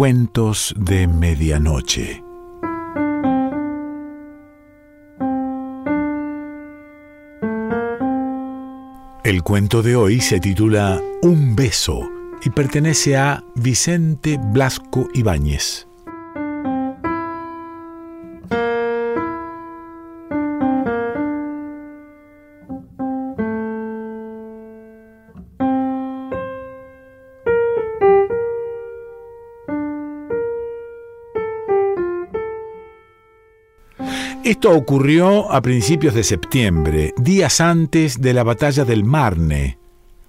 Cuentos de Medianoche. El cuento de hoy se titula Un beso y pertenece a Vicente Blasco Ibáñez. Esto ocurrió a principios de septiembre, días antes de la batalla del Marne,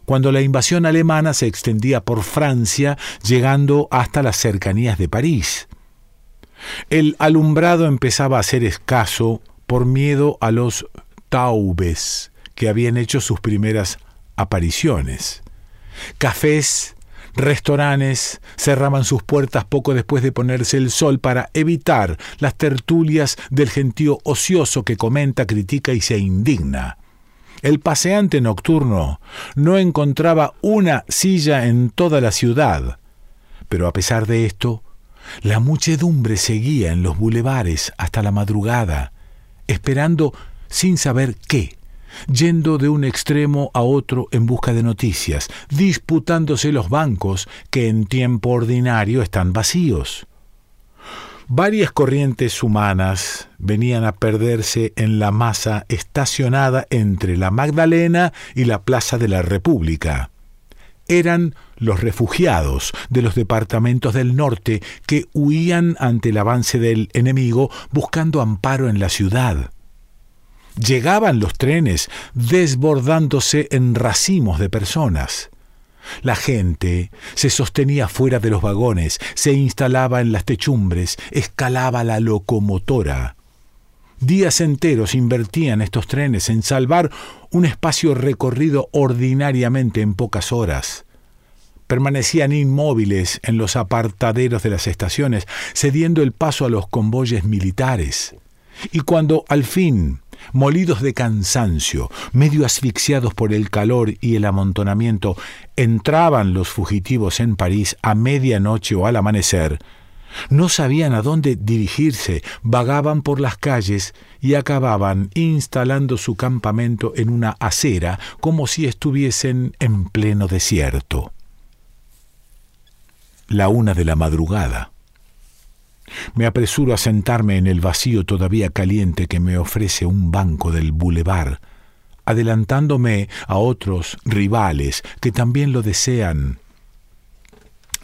cuando la invasión alemana se extendía por Francia, llegando hasta las cercanías de París. El alumbrado empezaba a ser escaso por miedo a los taubes que habían hecho sus primeras apariciones. Cafés Restaurantes cerraban sus puertas poco después de ponerse el sol para evitar las tertulias del gentío ocioso que comenta, critica y se indigna. El paseante nocturno no encontraba una silla en toda la ciudad, pero a pesar de esto, la muchedumbre seguía en los bulevares hasta la madrugada, esperando sin saber qué yendo de un extremo a otro en busca de noticias, disputándose los bancos que en tiempo ordinario están vacíos. Varias corrientes humanas venían a perderse en la masa estacionada entre la Magdalena y la Plaza de la República. Eran los refugiados de los departamentos del norte que huían ante el avance del enemigo buscando amparo en la ciudad. Llegaban los trenes desbordándose en racimos de personas. La gente se sostenía fuera de los vagones, se instalaba en las techumbres, escalaba la locomotora. Días enteros invertían estos trenes en salvar un espacio recorrido ordinariamente en pocas horas. Permanecían inmóviles en los apartaderos de las estaciones, cediendo el paso a los convoyes militares. Y cuando al fin molidos de cansancio, medio asfixiados por el calor y el amontonamiento, entraban los fugitivos en París a medianoche o al amanecer, no sabían a dónde dirigirse, vagaban por las calles y acababan instalando su campamento en una acera como si estuviesen en pleno desierto. La una de la madrugada. Me apresuro a sentarme en el vacío todavía caliente que me ofrece un banco del bulevar, adelantándome a otros rivales que también lo desean.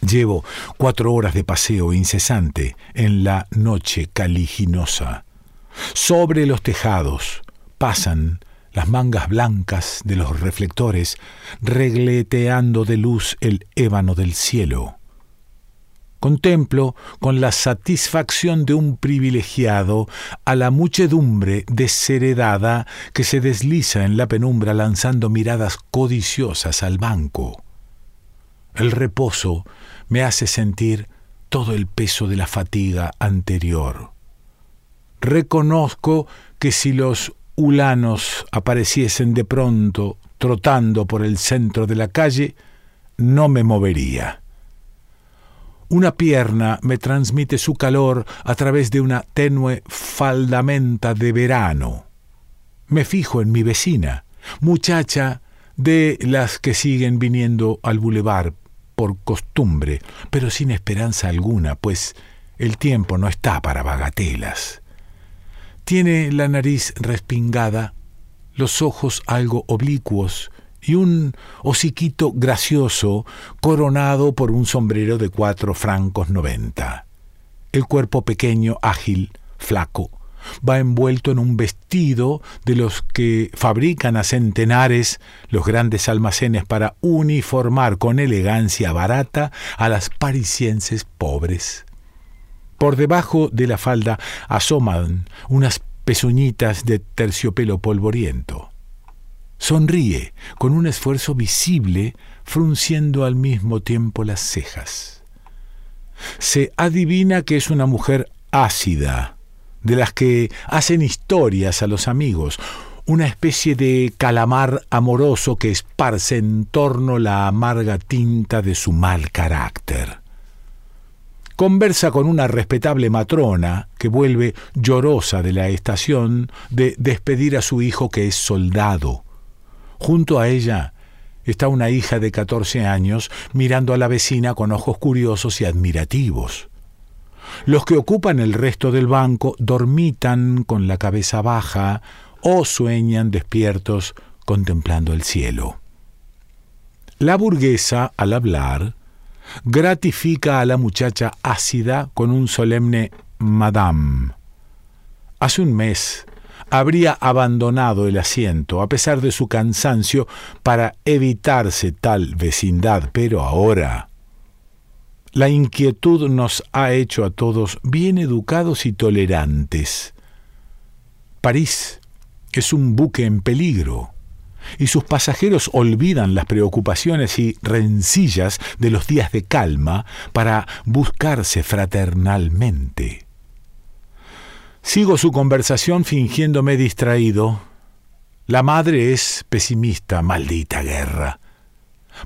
Llevo cuatro horas de paseo incesante en la noche caliginosa. Sobre los tejados pasan las mangas blancas de los reflectores, regleteando de luz el ébano del cielo. Contemplo con la satisfacción de un privilegiado a la muchedumbre desheredada que se desliza en la penumbra lanzando miradas codiciosas al banco. El reposo me hace sentir todo el peso de la fatiga anterior. Reconozco que si los ulanos apareciesen de pronto trotando por el centro de la calle, no me movería. Una pierna me transmite su calor a través de una tenue faldamenta de verano. Me fijo en mi vecina, muchacha de las que siguen viniendo al bulevar por costumbre, pero sin esperanza alguna, pues el tiempo no está para bagatelas. Tiene la nariz respingada, los ojos algo oblicuos y un hociquito gracioso coronado por un sombrero de cuatro francos noventa. El cuerpo pequeño, ágil, flaco, va envuelto en un vestido de los que fabrican a centenares los grandes almacenes para uniformar con elegancia barata a las parisienses pobres. Por debajo de la falda asoman unas pezuñitas de terciopelo polvoriento. Sonríe con un esfuerzo visible, frunciendo al mismo tiempo las cejas. Se adivina que es una mujer ácida, de las que hacen historias a los amigos, una especie de calamar amoroso que esparce en torno la amarga tinta de su mal carácter. conversa con una respetable matrona que vuelve llorosa de la estación de despedir a su hijo que es soldado. Junto a ella está una hija de 14 años mirando a la vecina con ojos curiosos y admirativos. Los que ocupan el resto del banco dormitan con la cabeza baja o sueñan despiertos contemplando el cielo. La burguesa, al hablar, gratifica a la muchacha ácida con un solemne Madame. Hace un mes habría abandonado el asiento a pesar de su cansancio para evitarse tal vecindad, pero ahora la inquietud nos ha hecho a todos bien educados y tolerantes. París es un buque en peligro y sus pasajeros olvidan las preocupaciones y rencillas de los días de calma para buscarse fraternalmente. Sigo su conversación fingiéndome distraído. La madre es pesimista, maldita guerra.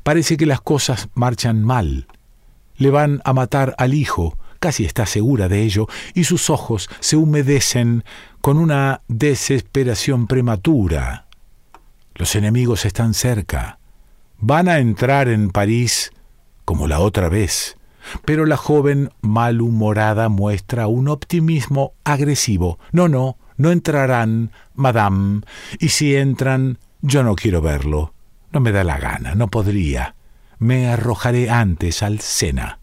Parece que las cosas marchan mal. Le van a matar al hijo, casi está segura de ello, y sus ojos se humedecen con una desesperación prematura. Los enemigos están cerca. Van a entrar en París como la otra vez. Pero la joven malhumorada muestra un optimismo agresivo. No, no, no entrarán, madame, y si entran, yo no quiero verlo. No me da la gana, no podría. Me arrojaré antes al Sena.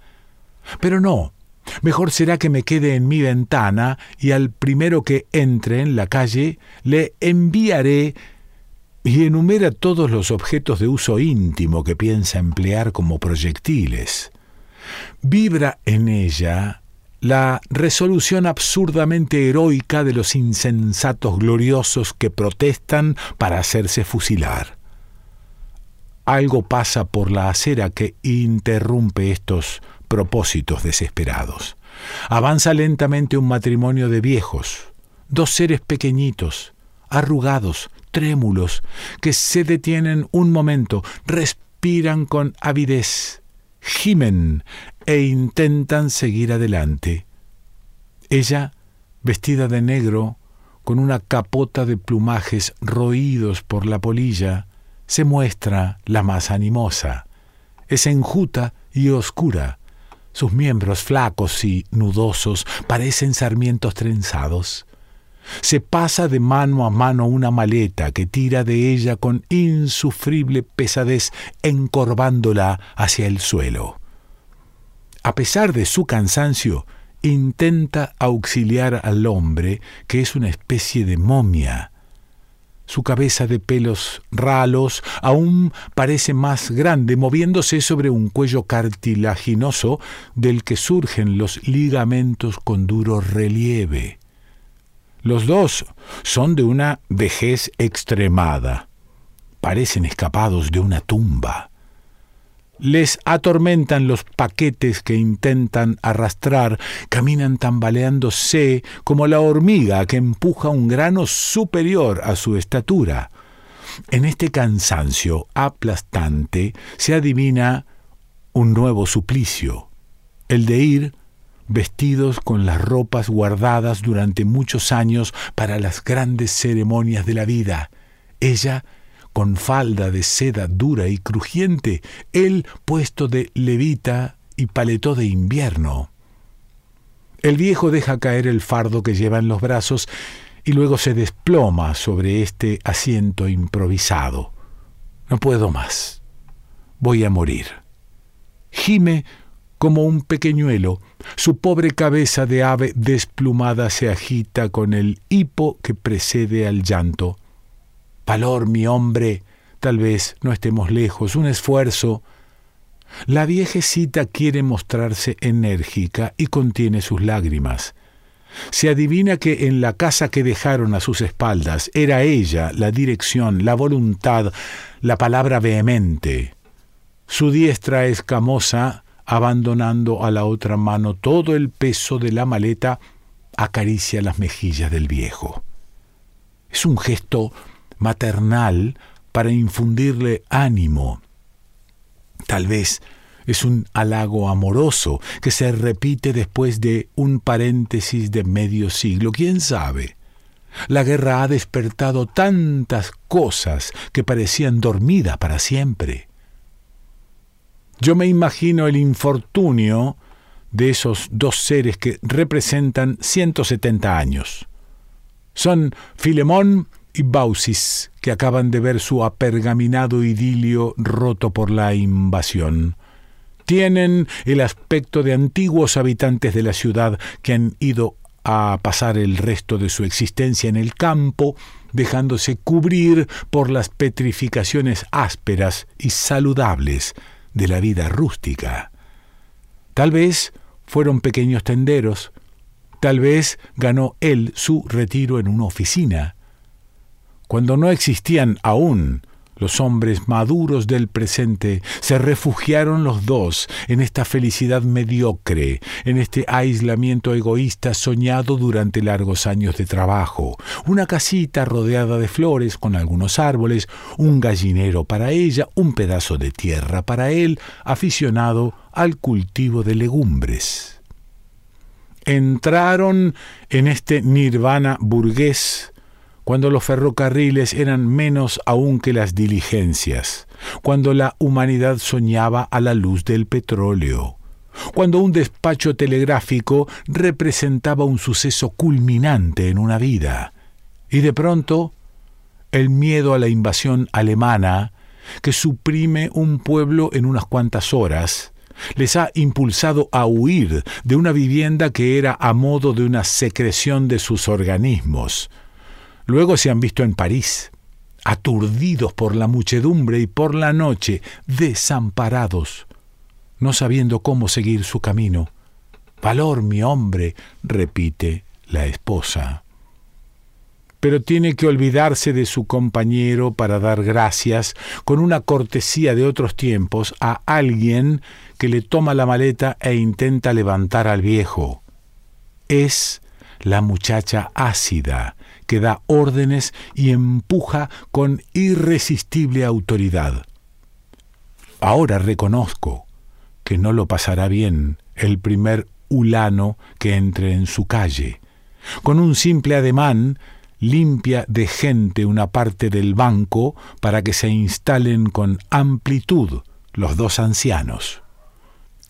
Pero no, mejor será que me quede en mi ventana y al primero que entre en la calle le enviaré y enumera todos los objetos de uso íntimo que piensa emplear como proyectiles. Vibra en ella la resolución absurdamente heroica de los insensatos gloriosos que protestan para hacerse fusilar. Algo pasa por la acera que interrumpe estos propósitos desesperados. Avanza lentamente un matrimonio de viejos, dos seres pequeñitos, arrugados, trémulos, que se detienen un momento, respiran con avidez, gimen e intentan seguir adelante. Ella, vestida de negro, con una capota de plumajes roídos por la polilla, se muestra la más animosa. Es enjuta y oscura. Sus miembros flacos y nudosos parecen sarmientos trenzados. Se pasa de mano a mano una maleta que tira de ella con insufrible pesadez, encorvándola hacia el suelo. A pesar de su cansancio, intenta auxiliar al hombre, que es una especie de momia. Su cabeza de pelos ralos aún parece más grande, moviéndose sobre un cuello cartilaginoso del que surgen los ligamentos con duro relieve. Los dos son de una vejez extremada. Parecen escapados de una tumba. Les atormentan los paquetes que intentan arrastrar, caminan tambaleándose como la hormiga que empuja un grano superior a su estatura. En este cansancio aplastante se adivina un nuevo suplicio, el de ir vestidos con las ropas guardadas durante muchos años para las grandes ceremonias de la vida. Ella con falda de seda dura y crujiente, él puesto de levita y paletó de invierno. El viejo deja caer el fardo que lleva en los brazos y luego se desploma sobre este asiento improvisado. No puedo más. Voy a morir. Gime como un pequeñuelo. Su pobre cabeza de ave desplumada se agita con el hipo que precede al llanto. Valor, mi hombre, tal vez no estemos lejos, un esfuerzo. La viejecita quiere mostrarse enérgica y contiene sus lágrimas. Se adivina que en la casa que dejaron a sus espaldas era ella la dirección, la voluntad, la palabra vehemente. Su diestra escamosa abandonando a la otra mano todo el peso de la maleta, acaricia las mejillas del viejo. Es un gesto maternal para infundirle ánimo. Tal vez Es un halago amoroso que se repite después de un paréntesis de medio siglo. ¿Quién sabe? La guerra ha despertado tantas cosas que parecían dormidas para siempre. Yo me imagino el infortunio de esos dos seres que representan 170 años. Son Filemón y Baucis, que acaban de ver su apergaminado idilio roto por la invasión. Tienen el aspecto de antiguos habitantes de la ciudad que han ido a pasar el resto de su existencia en el campo, dejándose cubrir por las petrificaciones ásperas y saludables de la vida rústica. Tal vez fueron pequeños tenderos, tal vez ganó él su retiro en una oficina. Cuando no existían aún los hombres maduros del presente se refugiaron los dos en esta felicidad mediocre, en este aislamiento egoísta soñado durante largos años de trabajo. Una casita rodeada de flores con algunos árboles, un gallinero para ella, un pedazo de tierra para él, aficionado al cultivo de legumbres. Entraron en este nirvana burgués cuando los ferrocarriles eran menos aún que las diligencias, cuando la humanidad soñaba a la luz del petróleo, cuando un despacho telegráfico representaba un suceso culminante en una vida, y de pronto el miedo a la invasión alemana, que suprime un pueblo en unas cuantas horas, les ha impulsado a huir de una vivienda que era a modo de una secreción de sus organismos, Luego se han visto en París, aturdidos por la muchedumbre y por la noche, desamparados, no sabiendo cómo seguir su camino. Valor, mi hombre, repite la esposa. Pero tiene que olvidarse de su compañero para dar gracias, con una cortesía de otros tiempos, a alguien que le toma la maleta e intenta levantar al viejo. Es la muchacha ácida, que da órdenes y empuja con irresistible autoridad. Ahora reconozco que no lo pasará bien el primer hulano que entre en su calle. Con un simple ademán limpia de gente una parte del banco para que se instalen con amplitud los dos ancianos.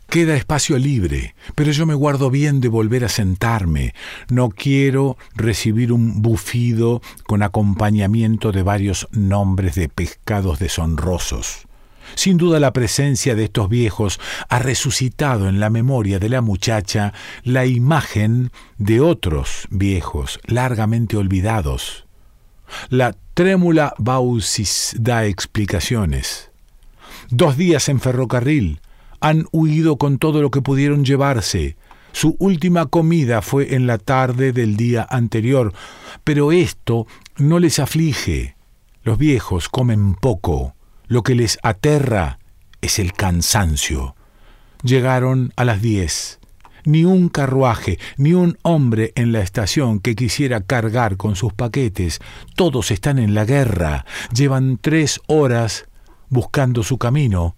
Queda espacio libre, pero yo me guardo bien de volver a sentarme. No quiero recibir un bufido con acompañamiento de varios nombres de pescados deshonrosos. Sin duda la presencia de estos viejos ha resucitado en la memoria de la muchacha la imagen de otros viejos largamente olvidados. La trémula Bausis da explicaciones. Dos días en ferrocarril, han huido con todo lo que pudieron llevarse. Su última comida fue en la tarde del día anterior, pero esto no les aflige. Los viejos comen poco. Lo que les aterra es el cansancio. Llegaron a las diez. Ni un carruaje, ni un hombre en la estación que quisiera cargar con sus paquetes. Todos están en la guerra. Llevan tres horas buscando su camino.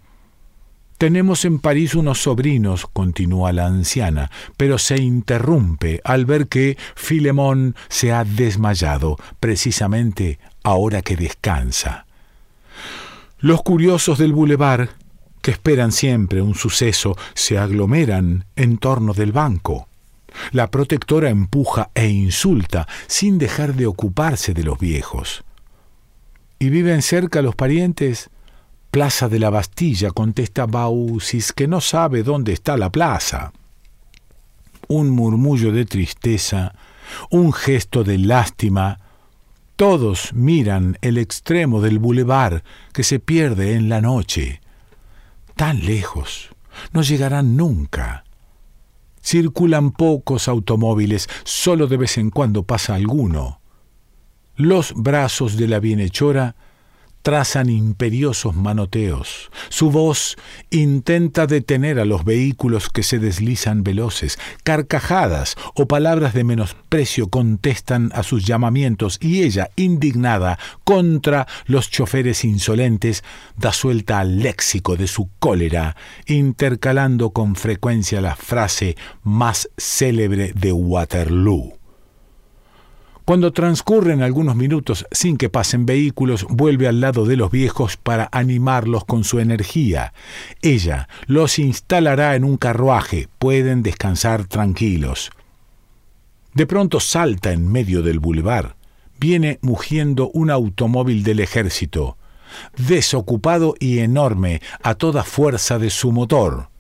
Tenemos en París unos sobrinos, continúa la anciana, pero se interrumpe al ver que Filemón se ha desmayado, precisamente ahora que descansa. Los curiosos del bulevar, que esperan siempre un suceso, se aglomeran en torno del banco. La protectora empuja e insulta sin dejar de ocuparse de los viejos. ¿Y viven cerca los parientes? Plaza de la Bastilla, contesta Bausis, que no sabe dónde está la plaza. Un murmullo de tristeza, un gesto de lástima. Todos miran el extremo del bulevar que se pierde en la noche. Tan lejos, no llegarán nunca. Circulan pocos automóviles, solo de vez en cuando pasa alguno. Los brazos de la bienhechora trazan imperiosos manoteos. Su voz intenta detener a los vehículos que se deslizan veloces. Carcajadas o palabras de menosprecio contestan a sus llamamientos y ella, indignada contra los choferes insolentes, da suelta al léxico de su cólera, intercalando con frecuencia la frase más célebre de Waterloo. Cuando transcurren algunos minutos sin que pasen vehículos, vuelve al lado de los viejos para animarlos con su energía. Ella los instalará en un carruaje, pueden descansar tranquilos. De pronto salta en medio del bulevar. Viene mugiendo un automóvil del ejército, desocupado y enorme a toda fuerza de su motor.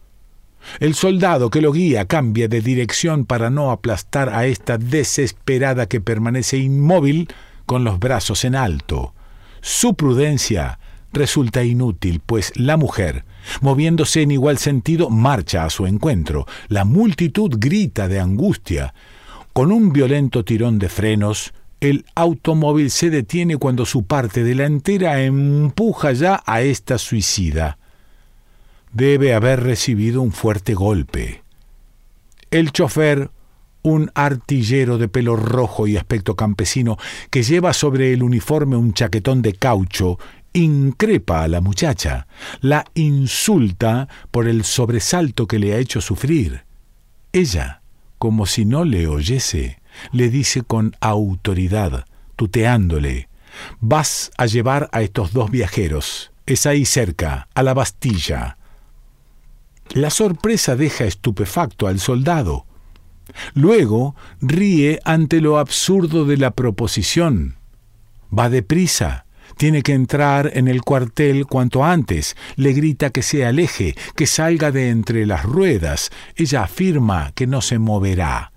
El soldado que lo guía cambia de dirección para no aplastar a esta desesperada que permanece inmóvil con los brazos en alto. Su prudencia resulta inútil, pues la mujer, moviéndose en igual sentido, marcha a su encuentro. La multitud grita de angustia. Con un violento tirón de frenos, el automóvil se detiene cuando su parte delantera empuja ya a esta suicida debe haber recibido un fuerte golpe. El chofer, un artillero de pelo rojo y aspecto campesino, que lleva sobre el uniforme un chaquetón de caucho, increpa a la muchacha, la insulta por el sobresalto que le ha hecho sufrir. Ella, como si no le oyese, le dice con autoridad, tuteándole, Vas a llevar a estos dos viajeros. Es ahí cerca, a la Bastilla. La sorpresa deja estupefacto al soldado. Luego ríe ante lo absurdo de la proposición. Va deprisa. Tiene que entrar en el cuartel cuanto antes. Le grita que se aleje, que salga de entre las ruedas. Ella afirma que no se moverá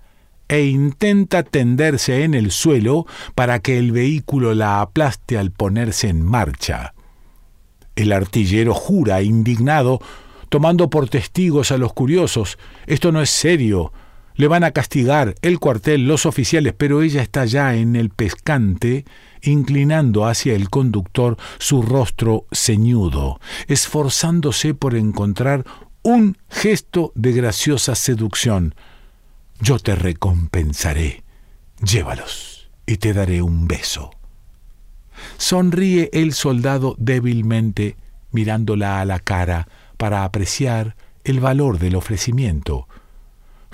e intenta tenderse en el suelo para que el vehículo la aplaste al ponerse en marcha. El artillero jura, indignado, tomando por testigos a los curiosos. Esto no es serio. Le van a castigar el cuartel, los oficiales, pero ella está ya en el pescante, inclinando hacia el conductor su rostro ceñudo, esforzándose por encontrar un gesto de graciosa seducción. Yo te recompensaré. Llévalos y te daré un beso. Sonríe el soldado débilmente, mirándola a la cara, para apreciar el valor del ofrecimiento.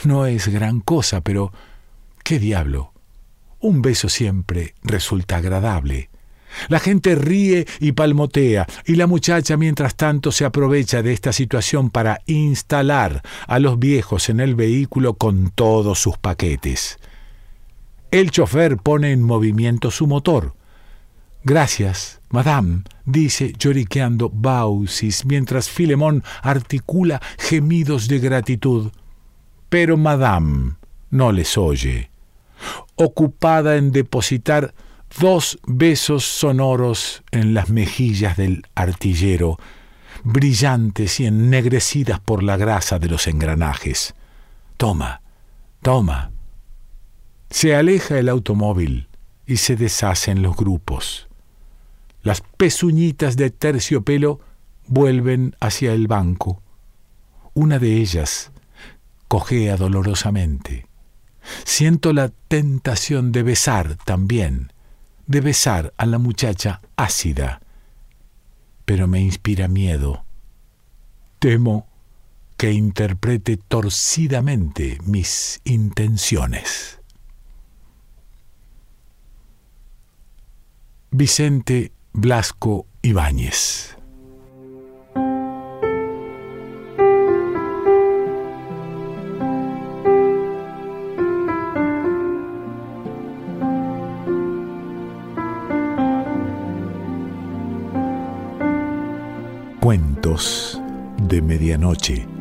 No es gran cosa, pero ¿qué diablo? Un beso siempre resulta agradable. La gente ríe y palmotea, y la muchacha mientras tanto se aprovecha de esta situación para instalar a los viejos en el vehículo con todos sus paquetes. El chofer pone en movimiento su motor. Gracias, madame, dice lloriqueando Baucis, mientras Filemón articula gemidos de gratitud. Pero madame no les oye, ocupada en depositar dos besos sonoros en las mejillas del artillero, brillantes y ennegrecidas por la grasa de los engranajes. Toma, toma. Se aleja el automóvil y se deshacen los grupos. Las pezuñitas de terciopelo vuelven hacia el banco. Una de ellas cojea dolorosamente. Siento la tentación de besar también, de besar a la muchacha ácida, pero me inspira miedo. Temo que interprete torcidamente mis intenciones. Vicente Blasco Ibáñez. Cuentos de Medianoche.